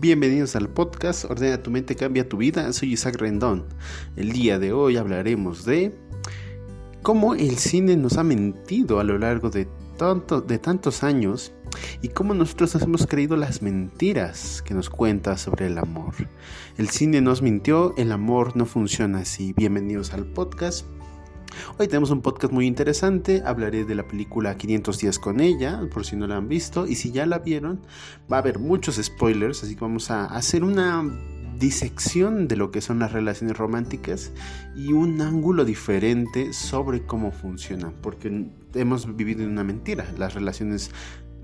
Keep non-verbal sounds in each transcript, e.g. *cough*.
Bienvenidos al podcast Ordena tu mente, cambia tu vida. Soy Isaac Rendón. El día de hoy hablaremos de cómo el cine nos ha mentido a lo largo de, tantos años y cómo nosotros nos hemos creído las mentiras que nos cuenta sobre el amor. El cine nos mintió, el amor no funciona así. Bienvenidos al podcast. Hoy tenemos un podcast muy interesante, hablaré de la película 500 días con ella, por si no la han visto, y si ya la vieron, va a haber muchos spoilers, así que vamos a hacer una disección de lo que son las relaciones románticas y un ángulo diferente sobre cómo funcionan, porque hemos vivido en una mentira, las relaciones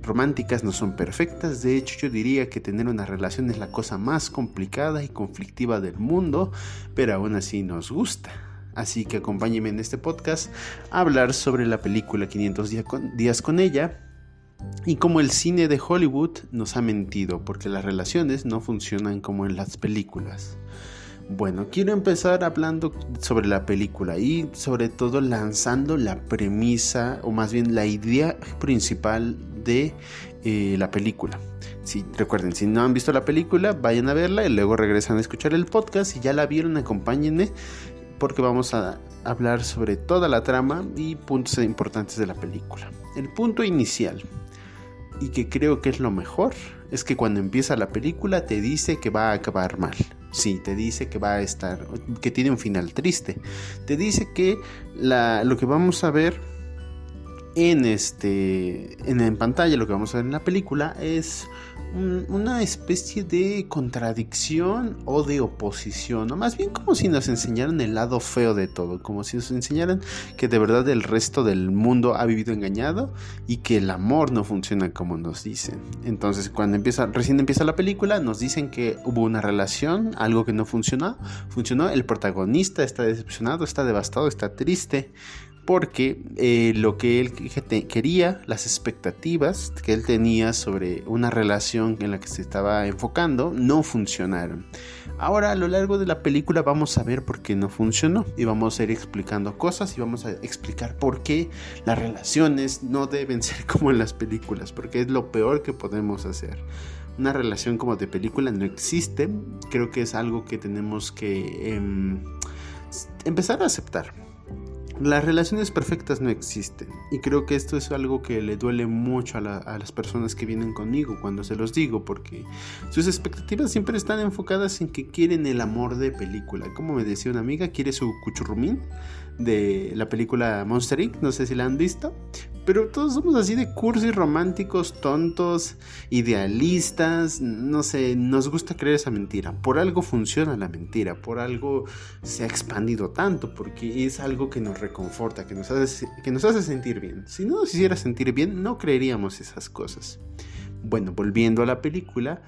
románticas no son perfectas, de hecho yo diría que tener una relación es la cosa más complicada y conflictiva del mundo, pero aún así nos gusta. Así que acompáñenme en este podcast a hablar sobre la película 500 días con ella y cómo el cine de Hollywood nos ha mentido porque las relaciones no funcionan como en las películas. Bueno, quiero empezar hablando sobre la película y sobre todo lanzando la premisa o más bien la idea principal de eh, la película. Si, recuerden, si no han visto la película, vayan a verla y luego regresan a escuchar el podcast. Si ya la vieron, acompáñenme porque vamos a hablar sobre toda la trama y puntos importantes de la película. El punto inicial, y que creo que es lo mejor, es que cuando empieza la película te dice que va a acabar mal. Sí, te dice que va a estar, que tiene un final triste. Te dice que lo que vamos a ver en este, en, pantalla, lo que vamos a ver en la película es una especie de contradicción o de oposición, o más bien como si nos enseñaran el lado feo de todo, como si nos enseñaran que de verdad el resto del mundo ha vivido engañado y que el amor no funciona como nos dicen. Entonces, cuando empieza, recién empieza la película, nos dicen que hubo una relación, algo que no funcionó, funcionó, el protagonista está decepcionado, está devastado, está triste porque eh, lo que él quería, las expectativas que él tenía sobre una relación en la que se estaba enfocando, no funcionaron. Ahora a lo largo de la película vamos a ver por qué no funcionó y vamos a ir explicando cosas y vamos a explicar por qué las relaciones no deben *laughs* ser como en las películas, porque es lo peor que podemos hacer. Una relación como de película no existe, creo que es algo que tenemos que em, empezar a aceptar las relaciones perfectas no existen y creo que esto es algo que le duele mucho a, las personas que vienen conmigo cuando se los digo porque sus expectativas siempre están enfocadas en que quieren el amor de película. Como me decía una amiga, quiere su cuchurrumín de la película Monster Inc. No sé si la han visto. Pero todos somos así de cursis románticos, tontos, idealistas. No sé, nos gusta creer esa mentira. Por algo funciona la mentira. Por algo se ha expandido tanto. Porque es algo que nos reconforta, que nos hace, que nos hace sentir bien. Si no nos hiciera sentir bien, no creeríamos esas cosas. Bueno, volviendo a la película,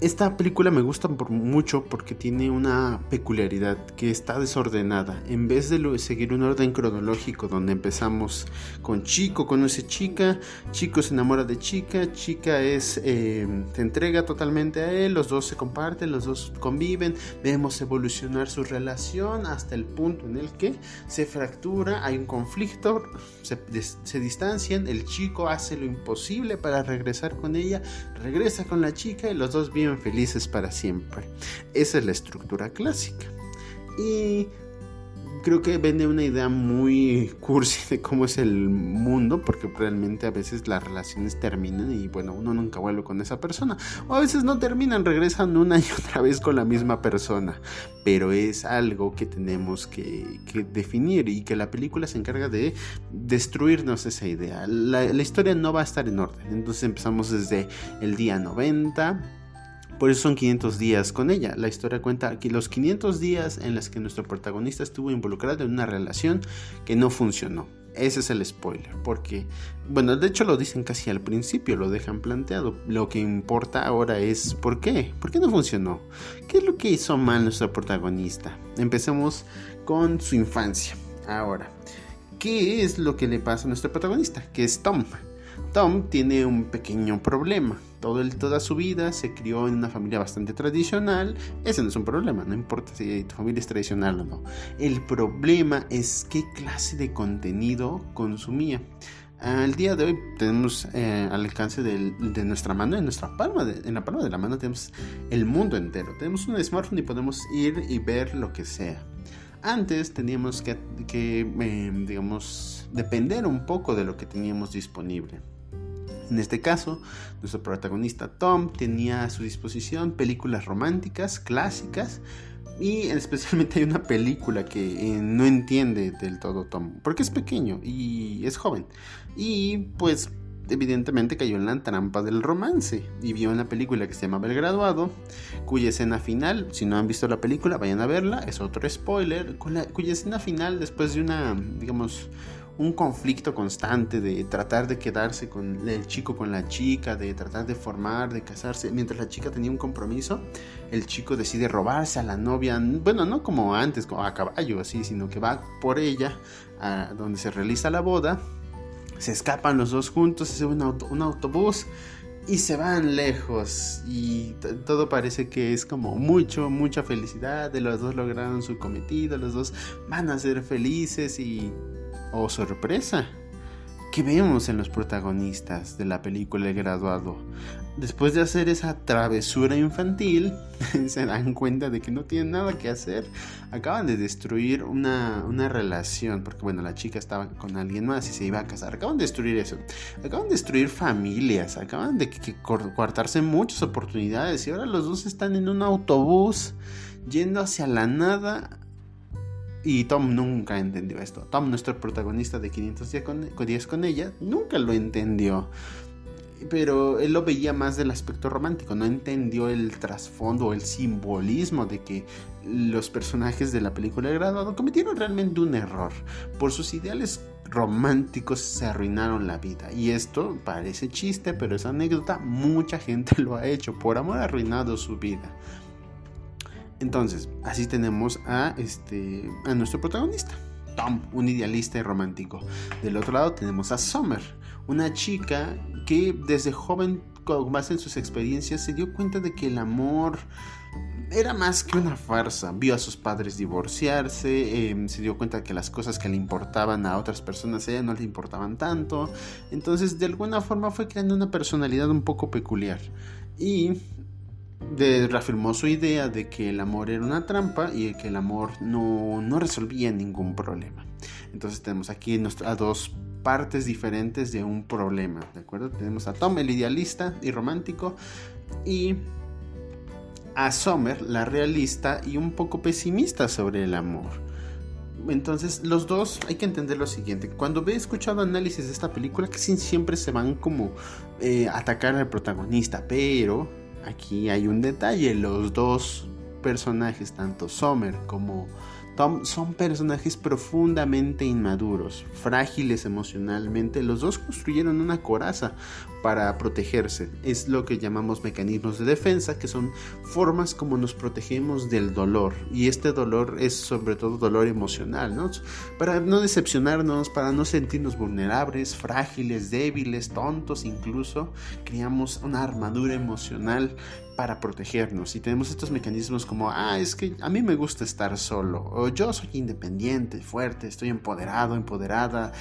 esta película me gusta por mucho porque tiene una peculiaridad que está desordenada. En vez de seguir un orden cronológico donde empezamos con chico conoce chica, chico se enamora de chica, chica es eh, se entrega totalmente a él, los dos se comparten, los dos conviven, vemos evolucionar su relación hasta el punto en el que se fractura, hay un conflicto, se distancian, el chico hace lo imposible para regresar con ella, regresa con la chica y los dos viven felices para siempre. Esa es la estructura clásica. Y creo que vende una idea muy cursi de cómo es el mundo, porque realmente a veces las relaciones terminan y bueno, uno nunca vuelve con esa persona. O a veces no terminan, regresan una *laughs* y otra vez con la misma persona. Pero es algo que tenemos que, definir y que la película se encarga de destruirnos esa idea. La, la historia no va a estar en orden. Entonces empezamos desde el día 90 por eso son 500 días con ella. La historia cuenta aquí los 500 días en los que nuestro protagonista estuvo involucrado en una relación que no funcionó. Ese es el spoiler, porque, bueno, de hecho lo dicen casi al principio, lo dejan planteado. Lo que importa ahora es por qué, por qué no funcionó, qué es lo que hizo mal nuestro protagonista. Empecemos con su infancia. Ahora, ¿qué es lo que le pasa a nuestro protagonista? Que es Tom. Tom tiene un pequeño problema. Todo el, toda su vida se crió en una familia bastante tradicional. Ese no es un problema, no importa si tu familia es tradicional o no. El problema es qué clase de contenido consumía. Al día de hoy tenemos eh, al alcance de nuestra mano, en nuestra palma, en la palma de la mano tenemos el mundo entero. Tenemos un smartphone y podemos ir y ver lo que sea. Antes teníamos que, eh, digamos, depender un poco de lo que teníamos disponible. En este caso, nuestro protagonista Tom tenía a su disposición películas románticas, clásicas, y *laughs* especialmente hay una película que eh, no entiende del todo Tom, porque es pequeño y es joven. Y pues evidentemente cayó en la trampa del romance y vio una película que se llama El Graduado, cuya escena final, si no han visto la película, vayan a verla, es otro spoiler, cuya escena final después de una, digamos, un conflicto constante de tratar de quedarse con el chico con la chica, de tratar de formar, de casarse. Mientras la chica tenía un compromiso, el chico decide robarse a la novia, bueno, no como antes, como a caballo así, sino que va por ella a donde se realiza la boda. Se escapan los dos juntos, se sube un, autobús y se van lejos y todo parece que es como mucho, mucha felicidad, de los dos lograron su cometido, los dos van a ser felices y oh sorpresa, que vemos en los protagonistas de la película El graduado. Después de hacer esa travesura infantil, *laughs* se dan cuenta de que no tienen nada que hacer. Acaban de destruir una, relación, porque bueno, la chica estaba con alguien más y se iba a casar. Acaban de destruir eso. Acaban de destruir familias, acaban de que, cortarse muchas oportunidades y ahora los dos están en un autobús yendo hacia la nada y Tom nunca entendió esto. Tom, nuestro protagonista de 500 días con, ella, nunca lo entendió. Pero él lo veía más del aspecto romántico, no entendió el trasfondo el simbolismo de que los personajes de la película de graduado cometieron realmente un error. Por sus ideales románticos se arruinaron la vida. Y esto parece chiste, pero esa anécdota mucha gente lo ha hecho. Por amor arruinado su vida. Entonces, así tenemos a, este, a nuestro protagonista, Tom, un idealista y romántico. Del otro lado tenemos a Summer, una chica que desde joven, con base en sus experiencias, se dio cuenta de que el amor era más que una farsa. Vio a sus padres divorciarse, em, se dio cuenta de que las cosas que le importaban a otras personas a ella no le importaban tanto. Entonces, de alguna forma fue creando una personalidad un poco peculiar. Y reafirmó su idea de que el amor era una trampa y que el amor no, resolvía ningún problema. Entonces tenemos aquí a dos partes diferentes de un problema, ¿de acuerdo? Tenemos a Tom, el idealista y romántico, y a Sommer, la realista y un poco pesimista sobre el amor. Entonces, los dos hay que entender lo siguiente. Cuando he escuchado análisis de esta película, que siempre se van como eh, atacar al protagonista, pero aquí hay un detalle, los dos personajes, tanto Sommer como Tom son personajes profundamente inmaduros, frágiles emocionalmente. Los dos construyeron una coraza para protegerse. Es lo que llamamos mecanismos de defensa, que son formas como nos protegemos del dolor. Y este dolor es sobre todo dolor emocional, ¿no? Para no decepcionarnos, para no sentirnos vulnerables, frágiles, débiles, tontos incluso, creamos una armadura emocional para protegernos y tenemos estos mecanismos como, ah, es que a mí me gusta estar solo, o yo soy independiente, fuerte, estoy empoderado, empoderada.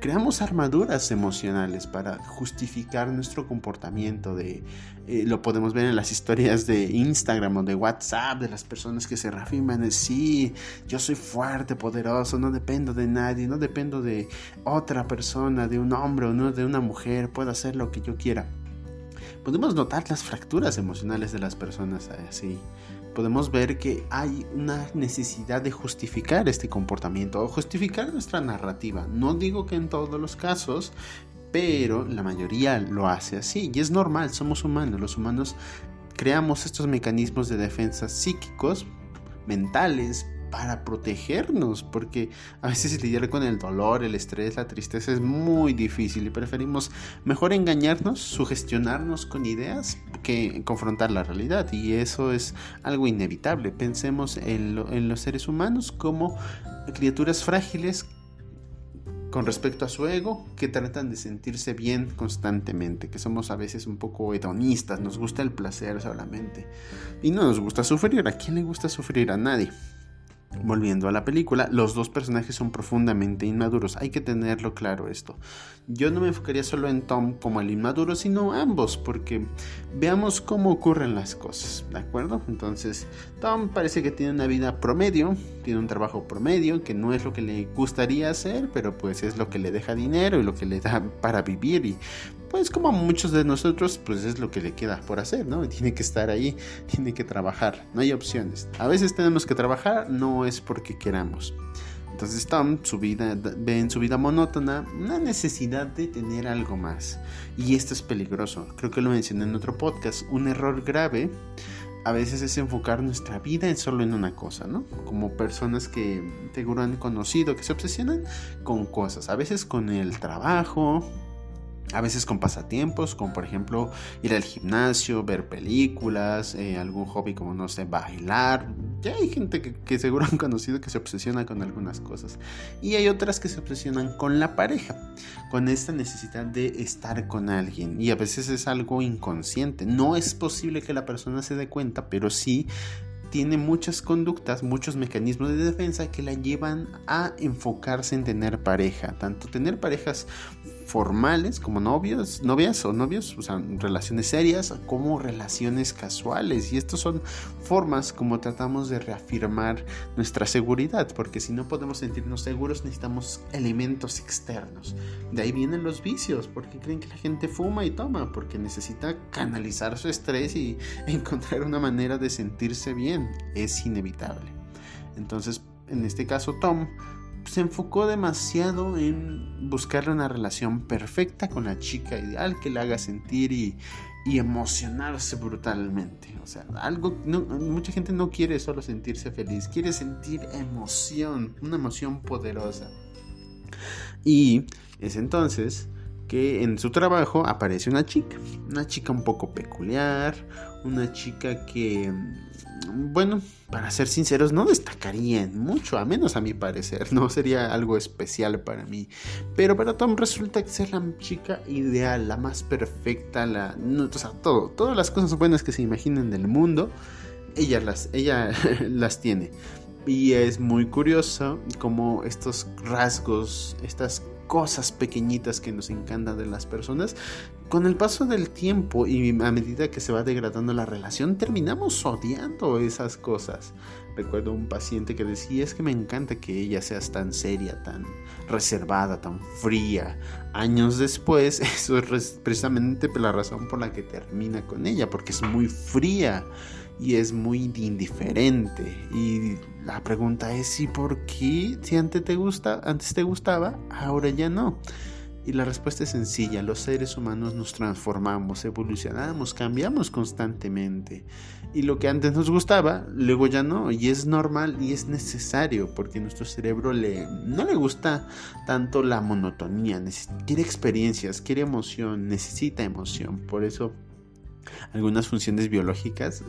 Creamos armaduras emocionales para justificar nuestro comportamiento de, eh, lo podemos ver en las historias de Instagram o de WhatsApp de las personas que se reafirman, de, sí, yo soy fuerte, poderoso, no dependo de nadie, no dependo de otra persona, de un hombre o no de una mujer, puedo hacer lo que yo quiera podemos notar las fracturas emocionales de las personas así. Podemos ver que hay una necesidad de justificar este comportamiento o justificar nuestra narrativa. No digo que en todos los casos, pero la mayoría lo hace así. Y es normal, somos humanos. Los humanos creamos estos mecanismos de defensa psíquicos, mentales, para protegernos, porque a veces *laughs* lidiar con el dolor, el estrés, la tristeza es muy difícil y preferimos mejor engañarnos, sugestionarnos con ideas que confrontar la realidad y eso es algo inevitable. Pensemos en, en los seres humanos como criaturas frágiles con respecto a su ego, que tratan de sentirse bien constantemente, que somos a veces un poco hedonistas, nos gusta el placer solamente y no nos gusta sufrir. ¿A quién le gusta sufrir? A nadie. Volviendo a la película, los dos personajes son profundamente inmaduros. Hay que tenerlo claro esto. Yo no me enfocaría solo en Tom como el inmaduro, sino ambos, porque veamos cómo ocurren las cosas, ¿de acuerdo? Entonces, Tom parece que tiene una vida promedio, tiene un trabajo promedio, que no es lo que le gustaría hacer, pero pues es lo que le deja dinero y lo que le da para vivir y pues como a muchos de nosotros, pues es lo que le queda por hacer, ¿no? Tiene que estar ahí, *laughs* tiene que trabajar, no hay opciones. A veces tenemos que trabajar, no es porque queramos. Entonces Tom su vida, ve en su vida monótona una necesidad de tener algo más. Y esto es peligroso. Creo que lo mencioné en otro podcast. Un error grave a veces es enfocar nuestra vida en solo en una cosa, ¿no? Como personas que seguro han conocido, que se obsesionan con cosas. A veces con el trabajo, a veces con pasatiempos, como por ejemplo ir al gimnasio, ver películas, eh, algún hobby como no sé, bailar. Ya hay gente que, seguro han conocido que se obsesiona con algunas cosas. Y hay otras que se obsesionan con la pareja, con esta necesidad de estar con alguien. Y a veces es algo inconsciente. No es posible que la persona se dé cuenta, pero sí tiene muchas conductas, muchos mecanismos de defensa que la llevan a enfocarse en tener pareja, tanto tener parejas formales como novios, novias o novios, o sea, relaciones serias como relaciones casuales. Y estas son formas como tratamos de reafirmar nuestra seguridad, porque si no podemos sentirnos seguros necesitamos elementos externos. De ahí vienen los vicios, porque creen que la gente fuma y toma, porque necesita canalizar su estrés y *laughs* encontrar una manera de sentirse bien. Es inevitable. Entonces, en este caso, Tom se enfocó demasiado en buscarle una relación perfecta con la chica ideal que le haga sentir y, emocionarse brutalmente. O sea, algo, mucha gente no quiere solo sentirse feliz, quiere sentir emoción, una emoción poderosa. Y es entonces que en su trabajo aparece una chica, una chica un poco peculiar, una chica que bueno, para ser sinceros, no destacarían mucho, a menos a mi parecer, *laughs* no sería algo especial para mí. Pero para Tom resulta que la chica ideal, la más perfecta, la, o sea, todo, todas las cosas buenas que se imaginen del mundo, ella las, ella *laughs* las tiene. Y es muy curioso como estos rasgos, estas cosas pequeñitas que nos encantan de las personas, con el paso del tiempo y a medida que se va degradando la relación, terminamos odiando esas cosas. Recuerdo un paciente que decía, es que me encanta que ella sea tan seria, tan reservada, tan fría. Años después, *laughs* eso es precisamente la razón por la que termina con ella, porque es muy fría y es muy indiferente. Y la pregunta es, ¿y por qué si antes te gusta, antes te gustaba, ahora ya no? Y la respuesta es sencilla, los seres humanos nos transformamos, evolucionamos, cambiamos constantemente. Y lo que antes nos gustaba, luego ya no, y es normal y es necesario, porque nuestro cerebro le, no le gusta tanto la monotonía, quiere experiencias, quiere emoción, necesita emoción. Por eso algunas funciones biológicas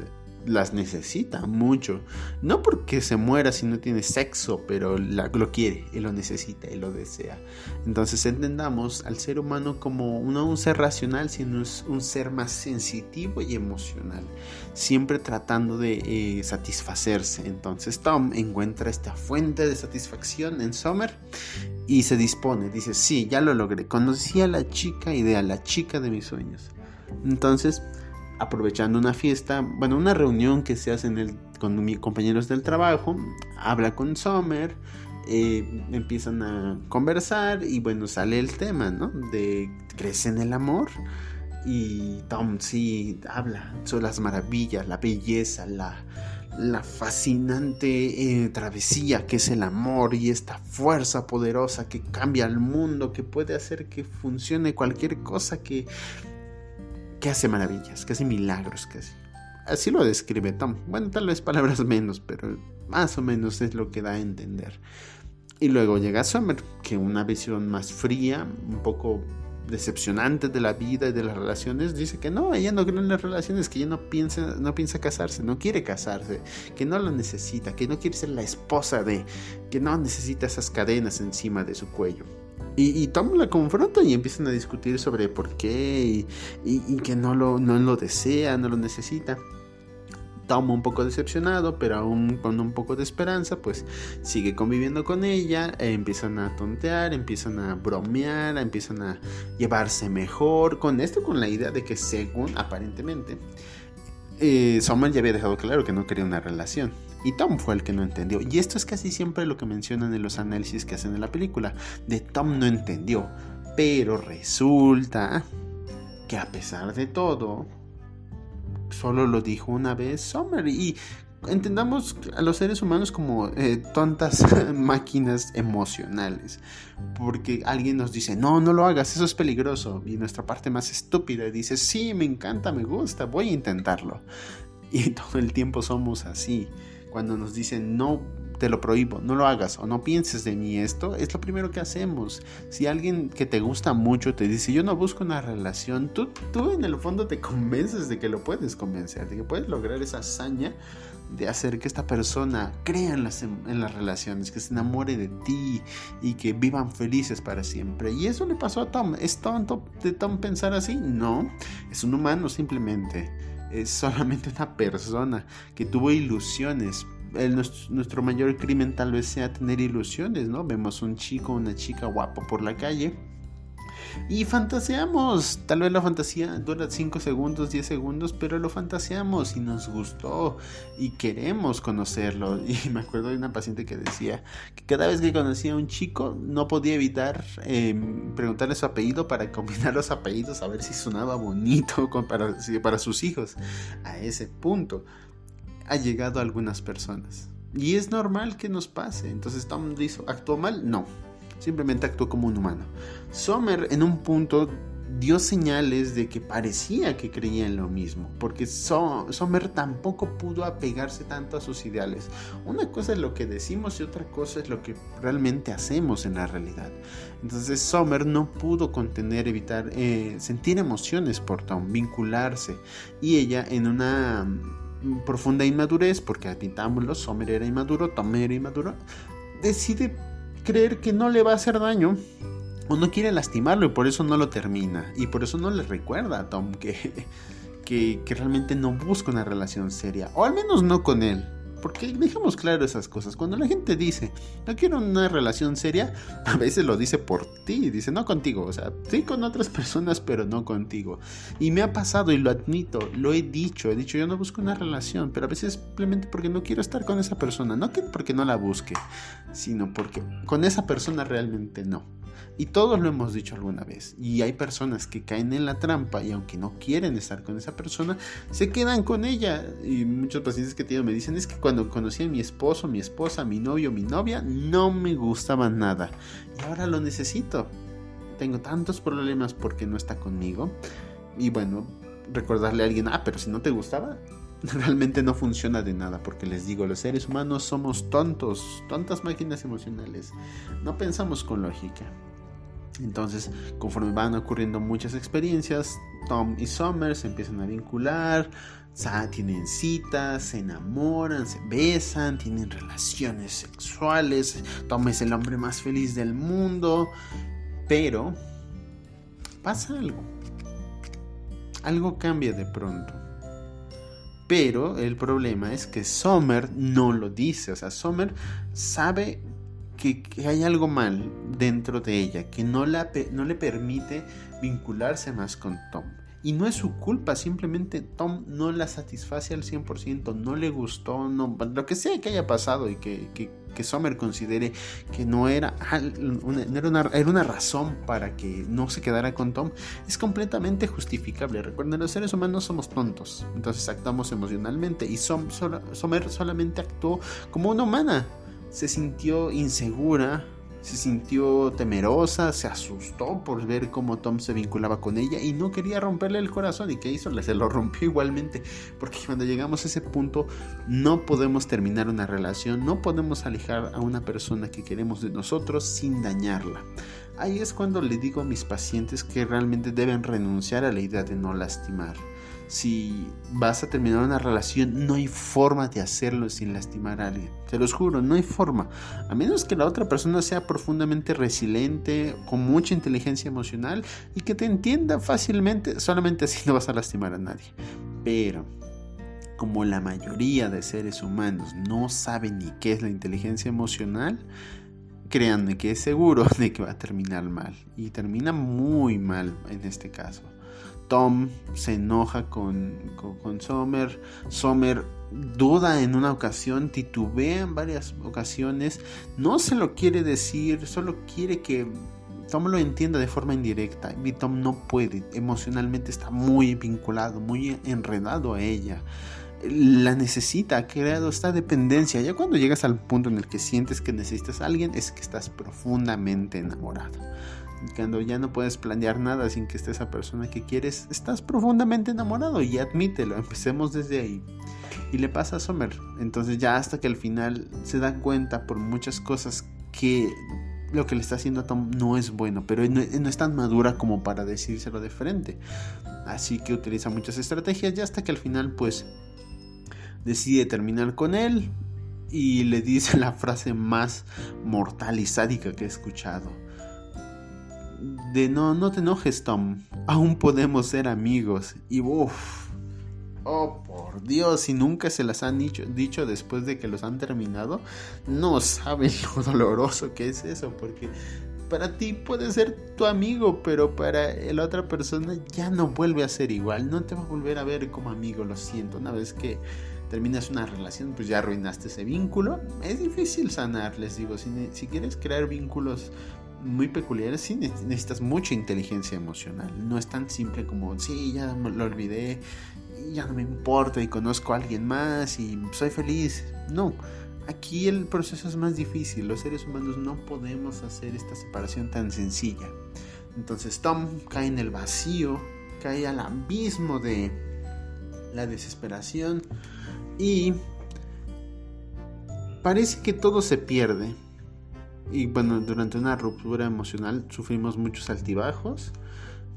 las necesita mucho. No porque se muera si no tiene sexo, pero lo quiere y lo necesita y lo desea. Entonces entendamos al ser humano como no un ser racional, sino un ser más sensitivo y emocional. Siempre tratando de eh, satisfacerse. Entonces Tom encuentra esta fuente de satisfacción en Summer y se dispone. Dice, sí, ya lo logré. Conocí a la chica ideal, la chica de mis sueños. Entonces aprovechando una fiesta, bueno, una reunión que se hace con mis compañeros del trabajo, habla con Sommer, eh, empiezan a conversar y bueno, sale el tema, ¿no? De crece en el amor y Tom sí habla sobre las maravillas, la belleza, la, la fascinante eh, travesía que es el amor y esta fuerza poderosa que cambia el mundo, que puede hacer que funcione cualquier cosa que que hace maravillas, que hace milagros casi. Así lo describe Tom. Bueno, tal vez palabras menos, pero más o menos es lo que da a entender. Y luego llega Summer, que una visión más fría, un poco decepcionante de la vida y de las relaciones, dice que no, ella no cree en las relaciones, que ella no piensa, no piensa casarse, no quiere casarse, que no lo necesita, que no quiere ser la esposa de, que no necesita esas cadenas encima de su cuello. Y, Tom la confronta y empiezan a discutir sobre por qué y, que no lo, no lo desea, no lo necesita. Tom un poco decepcionado, pero aún con un poco de esperanza, pues sigue conviviendo con ella, eh, empiezan a tontear, empiezan a bromear, empiezan a llevarse mejor, con esto con la idea de que según aparentemente, eh, Summer ya había dejado claro que no quería una relación. Y Tom fue el que no entendió. Y esto es casi siempre lo que mencionan en los análisis que hacen en la película. De Tom no entendió. Pero resulta que a pesar de todo, solo lo dijo una vez Summer. Y entendamos a los seres humanos como eh, tontas *laughs* máquinas emocionales. Porque alguien nos dice, no, no lo hagas, eso es peligroso. Y nuestra parte más estúpida dice, sí, me encanta, me gusta, voy a intentarlo. Y *laughs* todo el tiempo somos así. Cuando nos dicen, no, te lo prohíbo, no lo hagas o no pienses de mí esto, es lo primero que hacemos. Si alguien que te gusta mucho te dice, yo no busco una relación, tú, tú en el fondo te convences de que lo puedes convencer, de que puedes lograr esa hazaña de hacer que esta persona crea en las, en las relaciones, que se enamore de ti y que vivan felices para siempre. Y eso le pasó a Tom. ¿Es tonto de Tom pensar así? No, es un humano simplemente. Es solamente una persona que tuvo ilusiones, nuestro, mayor crimen tal vez sea tener ilusiones, ¿no? Vemos un chico, una chica guapo por la calle y fantaseamos. Tal vez la fantasía dura 5 segundos, 10 segundos, pero lo fantaseamos y nos gustó y queremos conocerlo. *laughs* Y me acuerdo de una paciente que decía que cada vez que conocía a un chico no podía evitar em, preguntarle su apellido para combinar los apellidos a ver si sonaba bonito *laughs* para, para sus hijos. A ese punto ha llegado a algunas personas. Y es normal que nos pase. Entonces Tom ¿actuó mal? No. Simplemente actuó como un humano. Sommer en un punto dio señales de que parecía que creía en lo mismo, porque Sommer tampoco pudo apegarse tanto a sus ideales. Una cosa es lo que decimos y otra cosa es lo que realmente hacemos en la realidad. Entonces Sommer no pudo contener, evitar eh, sentir emociones por Tom, vincularse, y ella en una profunda inmadurez, porque pintámoslo, Sommer era inmaduro, Tom era inmaduro, decide creer que no le va a hacer daño o no quiere lastimarlo y por eso no lo termina. Y por eso no le recuerda a Tom que, que, que realmente no busca una relación seria, o al menos no con él. Porque dejemos claro esas cosas. Cuando la gente dice, no quiero una relación seria, a veces lo dice por ti, dice, no contigo, o sea, sí con otras *laughs* personas, pero no contigo. Y me ha pasado y lo admito, lo he dicho, he dicho, yo no busco una relación, pero a veces simplemente porque no quiero estar con esa persona, no que porque no la busque, sino porque con esa persona realmente no. Y todos lo hemos dicho alguna vez. Y hay personas que caen en la trampa y aunque no quieren estar con esa persona, se quedan con ella. Y muchos pacientes que tengo me dicen, es que cuando conocí a mi esposo, mi esposa, mi novio, mi novia, no me gustaba nada. Y ahora lo necesito. Tengo tantos problemas porque no está conmigo. Y bueno, recordarle a alguien, ah, pero si no te gustaba, *laughs* realmente no funciona de nada, porque les digo, los seres humanos somos tontos, tontas máquinas emocionales. No pensamos con lógica. Entonces, conforme van ocurriendo muchas experiencias, Tom y Summer se empiezan a vincular, tienen citas, se enamoran, se besan, tienen relaciones sexuales. Tom es el hombre más feliz del mundo. Pero pasa algo. Algo cambia de pronto. Pero el problema es que Summer no lo dice. O sea, Summer sabe que, hay algo mal dentro de ella, que no, la, no le permite vincularse más con Tom. Y no es su culpa, simplemente Tom no la satisface al 100%, no le gustó, no, lo que sea que haya pasado y que, que, que considere que no era, una, era, una, era, una, razón para que no se quedara con Tom, es completamente justificable. Recuerden, los seres humanos somos tontos, entonces actuamos emocionalmente y Sommer solamente actuó como una humana se sintió insegura, se sintió temerosa, se asustó por ver cómo Tom se vinculaba con ella y no quería romperle el corazón. ¿Y qué hizo? Se lo rompió igualmente. Porque cuando llegamos a ese punto no podemos terminar una relación, no podemos alejar a una persona que queremos de nosotros sin dañarla. Ahí es cuando le digo a mis pacientes que realmente deben renunciar a la idea de no lastimar si vas a terminar una relación, no hay forma de hacerlo sin lastimar a alguien. Te los juro, no hay forma. A menos que la otra persona sea profundamente resiliente, con mucha inteligencia emocional y que te entienda fácilmente, solamente así no vas a lastimar a nadie. Pero como la mayoría de seres humanos no saben ni qué es la inteligencia emocional, créanme que es seguro *laughs* de que va a terminar mal. Y termina muy mal en este caso. Tom se enoja con, con, Sommer. Sommer duda en una ocasión, titubea en varias ocasiones. No se lo quiere decir, solo quiere que Tom lo entienda de forma indirecta. Y Tom no puede. Emocionalmente está muy vinculado, muy enredado a ella la necesita, ha creado esta dependencia. Ya cuando llegas al punto en el que sientes que necesitas a alguien, es que estás profundamente enamorado. Cuando ya no puedes planear nada sin que esté esa persona que quieres, estás profundamente enamorado y admítelo, empecemos desde ahí. Y le pasa a Sommer. Entonces ya hasta que al final se da cuenta por muchas cosas que lo que le está haciendo a Tom no es bueno, pero no, es tan madura como para decírselo de frente. Así que utiliza muchas estrategias y hasta que al final pues decide terminar con él y le dice la frase más mortal y sádica que he escuchado. De no, no te enojes Tom, aún podemos ser amigos. Y uff, oh por Dios, si nunca se las han dicho, dicho después de que los han terminado, no saben *laughs* lo doloroso que es eso, porque para ti puede ser tu amigo, pero para la otra persona ya no vuelve a ser igual, no te va a volver a ver como amigo, lo siento, una vez que terminas una relación, pues ya arruinaste ese vínculo. Es difícil sanar, les digo. Si, quieres crear vínculos muy peculiares, sí necesitas mucha inteligencia emocional. No es tan simple como, sí, ya lo olvidé, ya no me importa y conozco a alguien más y soy feliz. No, aquí el proceso es más difícil. Los seres humanos no podemos hacer esta separación tan sencilla. Entonces Tom cae en el vacío, cae al abismo de la desesperación y parece que todo se pierde. Y bueno, durante una ruptura emocional sufrimos muchos altibajos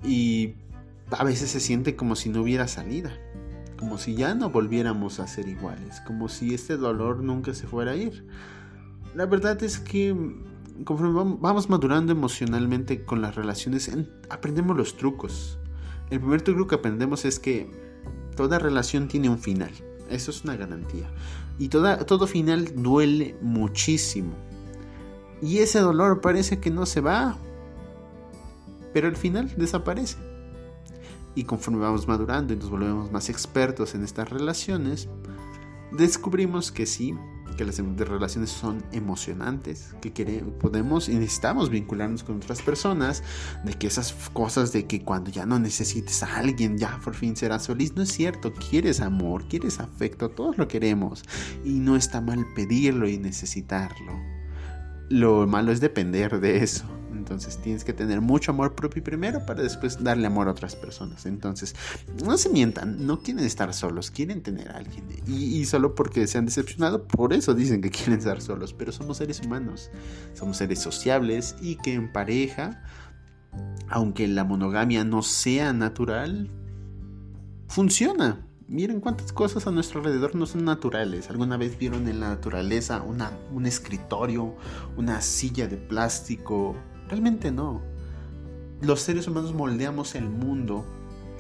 y a veces se siente como si no hubiera salida, como si ya no volviéramos a ser iguales, como si este dolor nunca se fuera a ir. La verdad es que conforme vamos madurando emocionalmente con las relaciones, aprendemos los trucos. El primer truco que aprendemos es que toda relación tiene un final. Eso es una garantía. Y todo final duele muchísimo. Y ese dolor parece que no se va. Pero al final desaparece. Y conforme vamos madurando y nos volvemos más expertos en estas relaciones, descubrimos que sí, que las em, relaciones son emocionantes, que queremos, podemos y necesitamos vincularnos con otras personas, de que esas cosas de que cuando ya no necesites a alguien ya por fin serás feliz, no es cierto, quieres amor, quieres afecto, todos lo queremos y no está mal pedirlo y necesitarlo. Lo malo es depender de eso. Entonces tienes que tener mucho amor propio primero para después darle amor a otras personas. Entonces, no se mientan, no quieren estar solos, quieren tener a alguien. Y, solo porque se han decepcionado, por eso dicen que quieren estar solos. Pero somos seres humanos, somos seres sociables y que en pareja, aunque la monogamia no sea natural, funciona. Miren cuántas cosas a nuestro alrededor no son naturales. ¿Alguna vez vieron en la naturaleza un escritorio, una silla de plástico, Realmente no. Los seres humanos moldeamos el mundo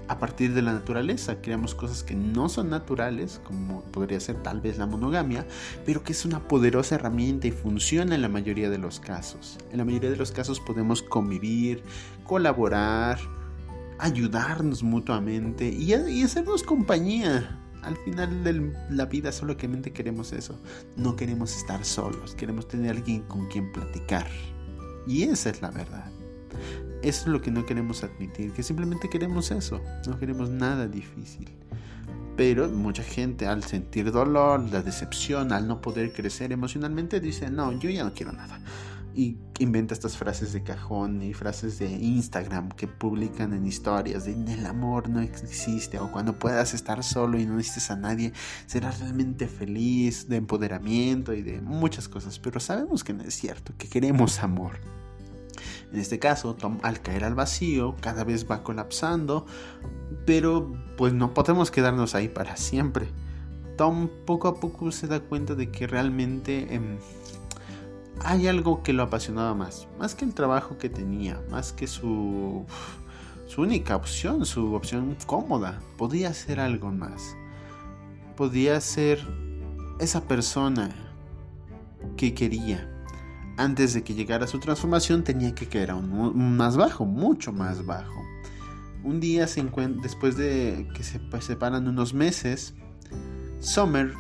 a partir de la naturaleza. Creamos cosas que no son naturales, como podría ser tal vez la monogamia, pero que es una poderosa herramienta y funciona en la mayoría de los casos. En la mayoría de los casos podemos convivir, colaborar, ayudarnos mutuamente y, hacernos compañía. Al final de la vida solamente queremos eso. No queremos estar solos, queremos tener alguien con quien platicar. Y esa es la verdad. Eso es lo que no queremos admitir, que simplemente queremos eso, no queremos nada difícil. Pero mucha gente al sentir dolor, la decepción, al no poder crecer emocionalmente, dice, no, yo ya no quiero nada. Y inventa estas frases de cajón y frases de Instagram que publican en historias de el amor no existe o cuando puedas estar solo y no necesites a nadie, serás realmente feliz, de empoderamiento y de muchas cosas. Pero sabemos que no es cierto, que queremos amor. En este caso, Tom al caer al vacío cada vez va colapsando, pero pues no podemos quedarnos ahí para siempre. Tom poco a poco se da cuenta de que realmente em, hay algo que lo apasionaba más, más que el trabajo que tenía, más que su, su única opción, su opción cómoda, podía hacer algo más podía ser esa persona que quería. Antes de que llegara su transformación tenía que caer aún más bajo, mucho más bajo. Un día, se después de que se pues, separan unos meses, Summer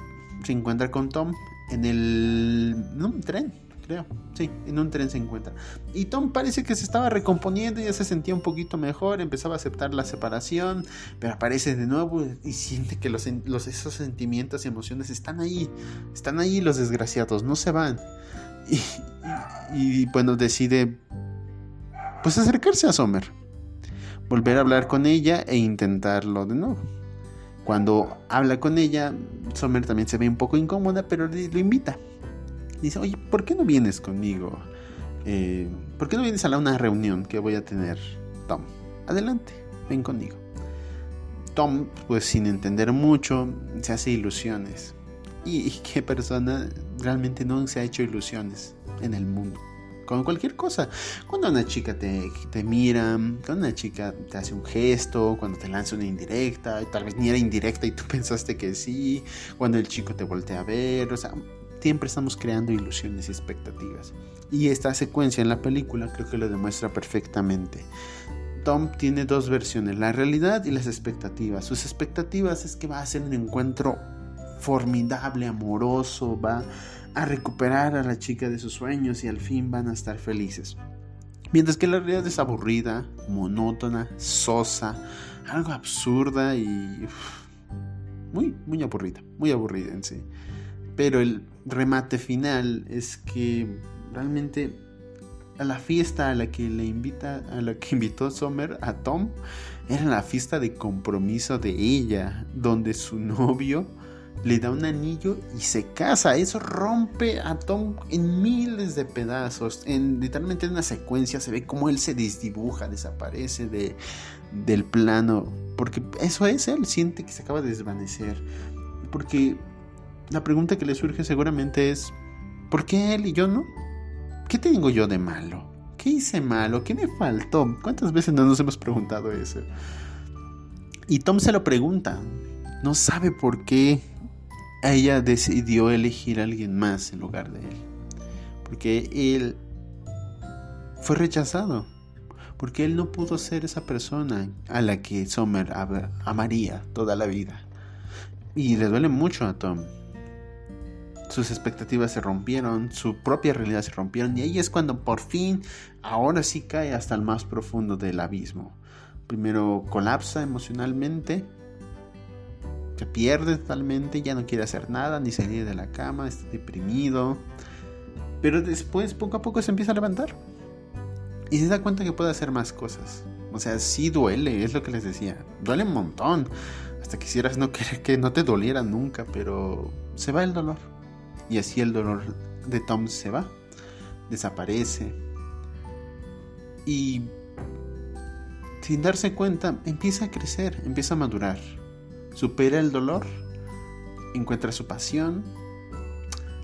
se encuentra con Tom en el un tren, creo. Sí, en un tren se encuentra. Y Tom parece que se estaba recomponiendo, ya se sentía un poquito mejor, empezaba a aceptar la separación, pero aparece de nuevo y siente que los, esos sentimientos y emociones están ahí, están ahí los desgraciados, no se van. Y, y bueno, decide pues acercarse a Summer, volver a hablar con ella e intentarlo de nuevo. Cuando habla con ella, Sommer también se ve un poco incómoda, pero lo invita. Dice, oye, ¿por qué no vienes conmigo? Eh, ¿Por qué no vienes a una reunión que voy a tener, Tom? Adelante, ven conmigo. Tom, pues sin entender mucho, se hace ilusiones. ¿Y qué persona realmente no se ha hecho ilusiones en el mundo? con cualquier cosa. Cuando una chica te, te mira, cuando una chica te hace un gesto, cuando te lanza una indirecta, tal vez ni era indirecta y tú *laughs* pensaste que sí, cuando el chico te voltea a ver, o sea, siempre estamos creando ilusiones y expectativas. Y esta secuencia en la película creo que lo demuestra perfectamente. Tom tiene dos versiones, la realidad y las expectativas. Sus expectativas es que va a ser un encuentro formidable, amoroso, va a recuperar a la chica de sus sueños y al fin van a estar felices. Mientras que la realidad es aburrida, monótona, sosa, algo absurda y muy, muy aburrida, muy aburrida en sí. Pero el remate final es que realmente a la fiesta a la que le invita, a la que *laughs* invitó Sommer a Tom, era la fiesta de compromiso de ella, donde su novio le da un anillo y se casa. Eso rompe a Tom en miles de pedazos. En, literalmente en una secuencia se ve como él se desdibuja, desaparece de, del plano. Porque eso es, él siente que se acaba de desvanecer. Porque la pregunta que le surge seguramente es, ¿por qué él y yo no? ¿Qué tengo yo de malo? ¿Qué hice malo? ¿Qué me faltó? ¿Cuántas veces no nos hemos preguntado eso? Y Tom se lo pregunta. No sabe por qué ella decidió elegir a alguien más en lugar de él. Porque él fue rechazado. Porque él no pudo ser esa persona a la que Sommer amaría toda la vida. Y le duele mucho a Tom. Sus expectativas se rompieron, su propia realidad se rompieron y ahí es cuando por fin, ahora sí cae hasta el más profundo del abismo. Primero colapsa emocionalmente se pierde totalmente, ya no quiere hacer nada, ni salir de la cama, está deprimido. Pero después, poco a poco, se empieza a levantar. Y se da cuenta que puede hacer más cosas. O sea, sí duele, es lo que les decía. Duele un montón. Hasta quisieras no querer que no te doliera nunca, pero se va el dolor. Y así el dolor de Tom se va. Desaparece. Y sin darse cuenta, empieza a crecer, empieza a madurar supera el dolor, encuentra su pasión,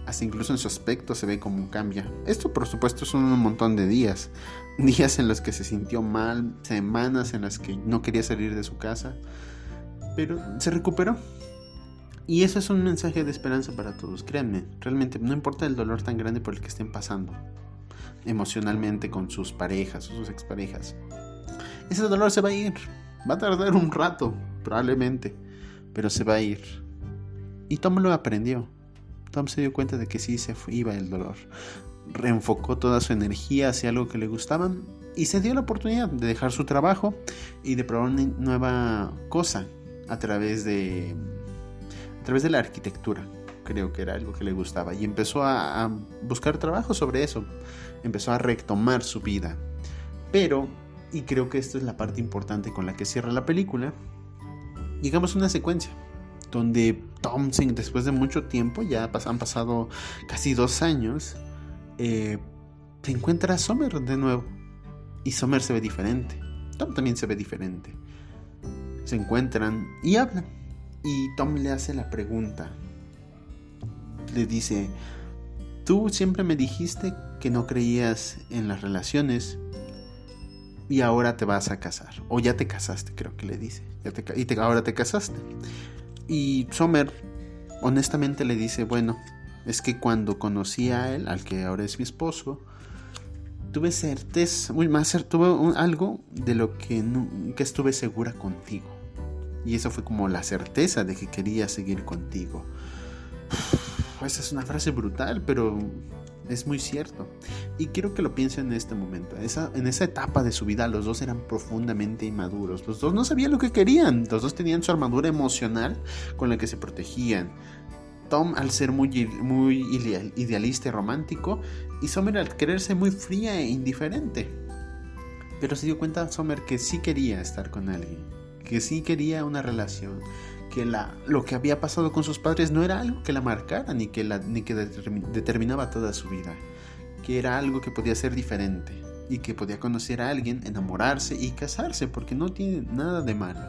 hasta incluso en su aspecto se ve como cambia. Esto por supuesto son un montón de días, *laughs* días en los que se sintió mal, semanas en las que no quería salir de su casa, pero se recuperó. Y eso es un mensaje de esperanza para todos, créanme, realmente no importa el dolor tan grande por el que estén pasando emocionalmente con sus parejas o sus exparejas. Ese dolor se va a ir, va a tardar un rato, probablemente pero se va a ir. Y Tom lo aprendió. Tom se dio cuenta de que sí se iba el dolor. Reenfocó toda su energía hacia algo que le gustaba y se dio la oportunidad de dejar su trabajo y de probar una nueva cosa a través de través de la arquitectura. Creo que era algo que le gustaba y empezó a, a buscar trabajo sobre eso. Empezó a retomar su vida. Pero y creo que esta es la parte importante con la que cierra la película llegamos a una secuencia donde Tom, después de mucho tiempo, ya han pasado casi dos años, eh, se encuentra a Summer de nuevo. Y Summer se ve diferente. Tom también se ve diferente. Se encuentran y hablan. Y Tom le hace la pregunta. Le dice, tú siempre me dijiste que no creías en las relaciones y ahora te vas a casar. O ya te casaste, creo que le dice. Ya te, y ahora te casaste. Y Sommer honestamente le dice, bueno, es que cuando conocí a él, al que ahora es mi esposo, tuve certeza, muy más, tuve algo de lo que nunca estuve segura contigo. Y eso fue como la certeza de que quería seguir contigo. Esa es una frase brutal, pero es muy cierto. Y quiero que lo piensen en este momento. En esa etapa de su vida los dos eran profundamente inmaduros. Los dos no sabían lo que querían. Los dos tenían su armadura emocional con la que se protegían. Tom al ser muy, muy idealista y romántico y Summer al quererse muy fría e indiferente. Pero se dio cuenta Summer que sí quería estar con alguien, que sí quería una relación, que la, lo que había pasado con sus padres no era algo que la marcara ni que, la, ni que determinaba toda su vida, que era algo que podía ser diferente y que podía conocer a alguien, enamorarse y casarse, porque no tiene nada de malo.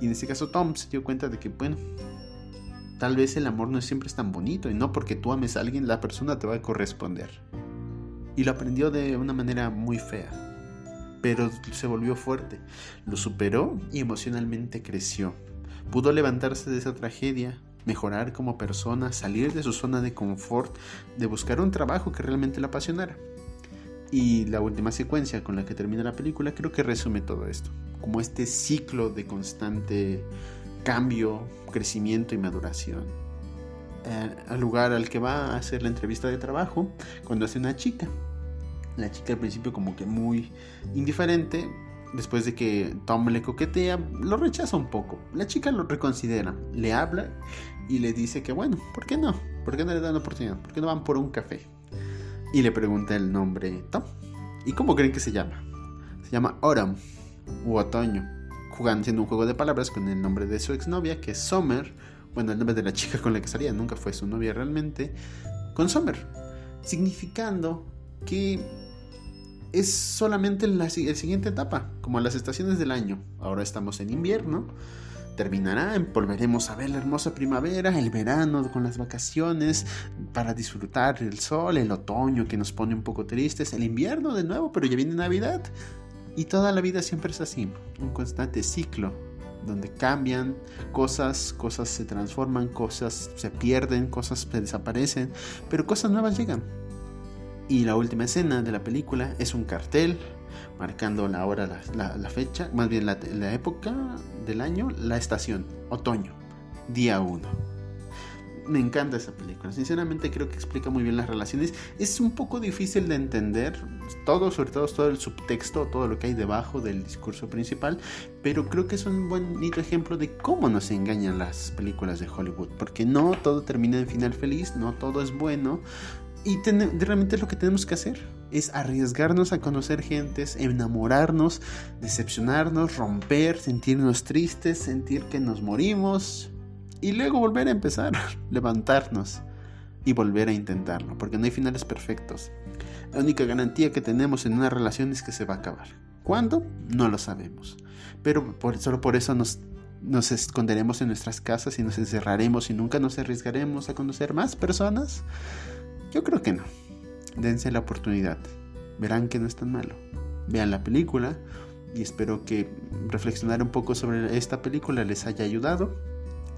Y en este caso Tom se dio cuenta de que, bueno, Tal vez el amor no siempre es tan bonito y no porque tú ames a alguien la persona te va a corresponder. Y lo aprendió de una manera muy fea, pero se volvió fuerte, lo superó y emocionalmente creció. Pudo levantarse de esa tragedia, mejorar como persona, salir de su zona de confort, de buscar un trabajo que realmente la apasionara. Y la última secuencia con la que termina la película creo que resume todo esto, como este ciclo de constante cambio, crecimiento y maduración. Eh, al lugar al que va a hacer la entrevista de trabajo, cuando hace una chica. La chica al principio como que muy indiferente, después de que Tom le coquetea, lo rechaza un poco. La chica lo reconsidera, le habla y le dice que bueno, ¿por qué no? ¿Por qué no le dan la oportunidad? ¿Por qué no van por un café? Y le pregunta el nombre Tom. ¿Y cómo creen que se llama? Se llama Autumn u otoño jugando, haciendo un juego de palabras con el nombre de su exnovia, que es Summer, bueno, el nombre de la chica con la que salía, nunca fue su novia realmente, con Summer, significando que es solamente la, siguiente etapa, como las estaciones del año. Ahora estamos en invierno, terminará, volveremos a ver la hermosa primavera, el verano con las vacaciones para disfrutar el sol, el otoño que nos pone un poco tristes, el invierno de nuevo, pero ya viene Navidad. Y toda la vida siempre es así, un constante ciclo donde cambian cosas, cosas se transforman, cosas se pierden, cosas desaparecen, pero cosas nuevas llegan. Y la última escena de la película es un cartel marcando la hora, la, fecha, más bien la, la época del año, la estación, otoño, día 1 me encanta esa película. Sinceramente creo que explica muy bien las relaciones. Es un poco difícil de entender todo, sobre todo todo el subtexto, todo lo que hay debajo del discurso principal, pero creo que es un bonito ejemplo de cómo nos engañan las películas de Hollywood, porque no todo termina en final feliz, no todo es bueno. Y realmente lo que tenemos que hacer es arriesgarnos a conocer gentes, enamorarnos, decepcionarnos, romper, sentirnos tristes, sentir que nos morimos, y luego volver a empezar, *laughs* levantarnos y volver a intentarlo, porque no hay finales perfectos. La única garantía que tenemos en una relación es que se va a acabar. ¿Cuándo? No lo sabemos. Pero por, solo por eso nos, nos esconderemos en nuestras casas y nos encerraremos y nunca nos arriesgaremos a conocer más personas. Yo creo que no. Dense la oportunidad. Verán que no es tan malo. Vean la película y espero que reflexionar un poco sobre esta película les haya ayudado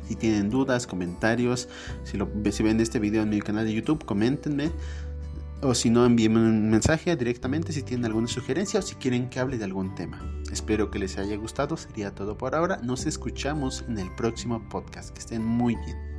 si tienen dudas, comentarios, si, lo, si ven este video en mi canal de YouTube, coméntenme. O si no, envíenme un mensaje directamente si tienen alguna sugerencia o si quieren que hable de algún tema. Espero que les haya gustado. Sería todo por ahora. Nos escuchamos en el próximo podcast. Que estén muy bien.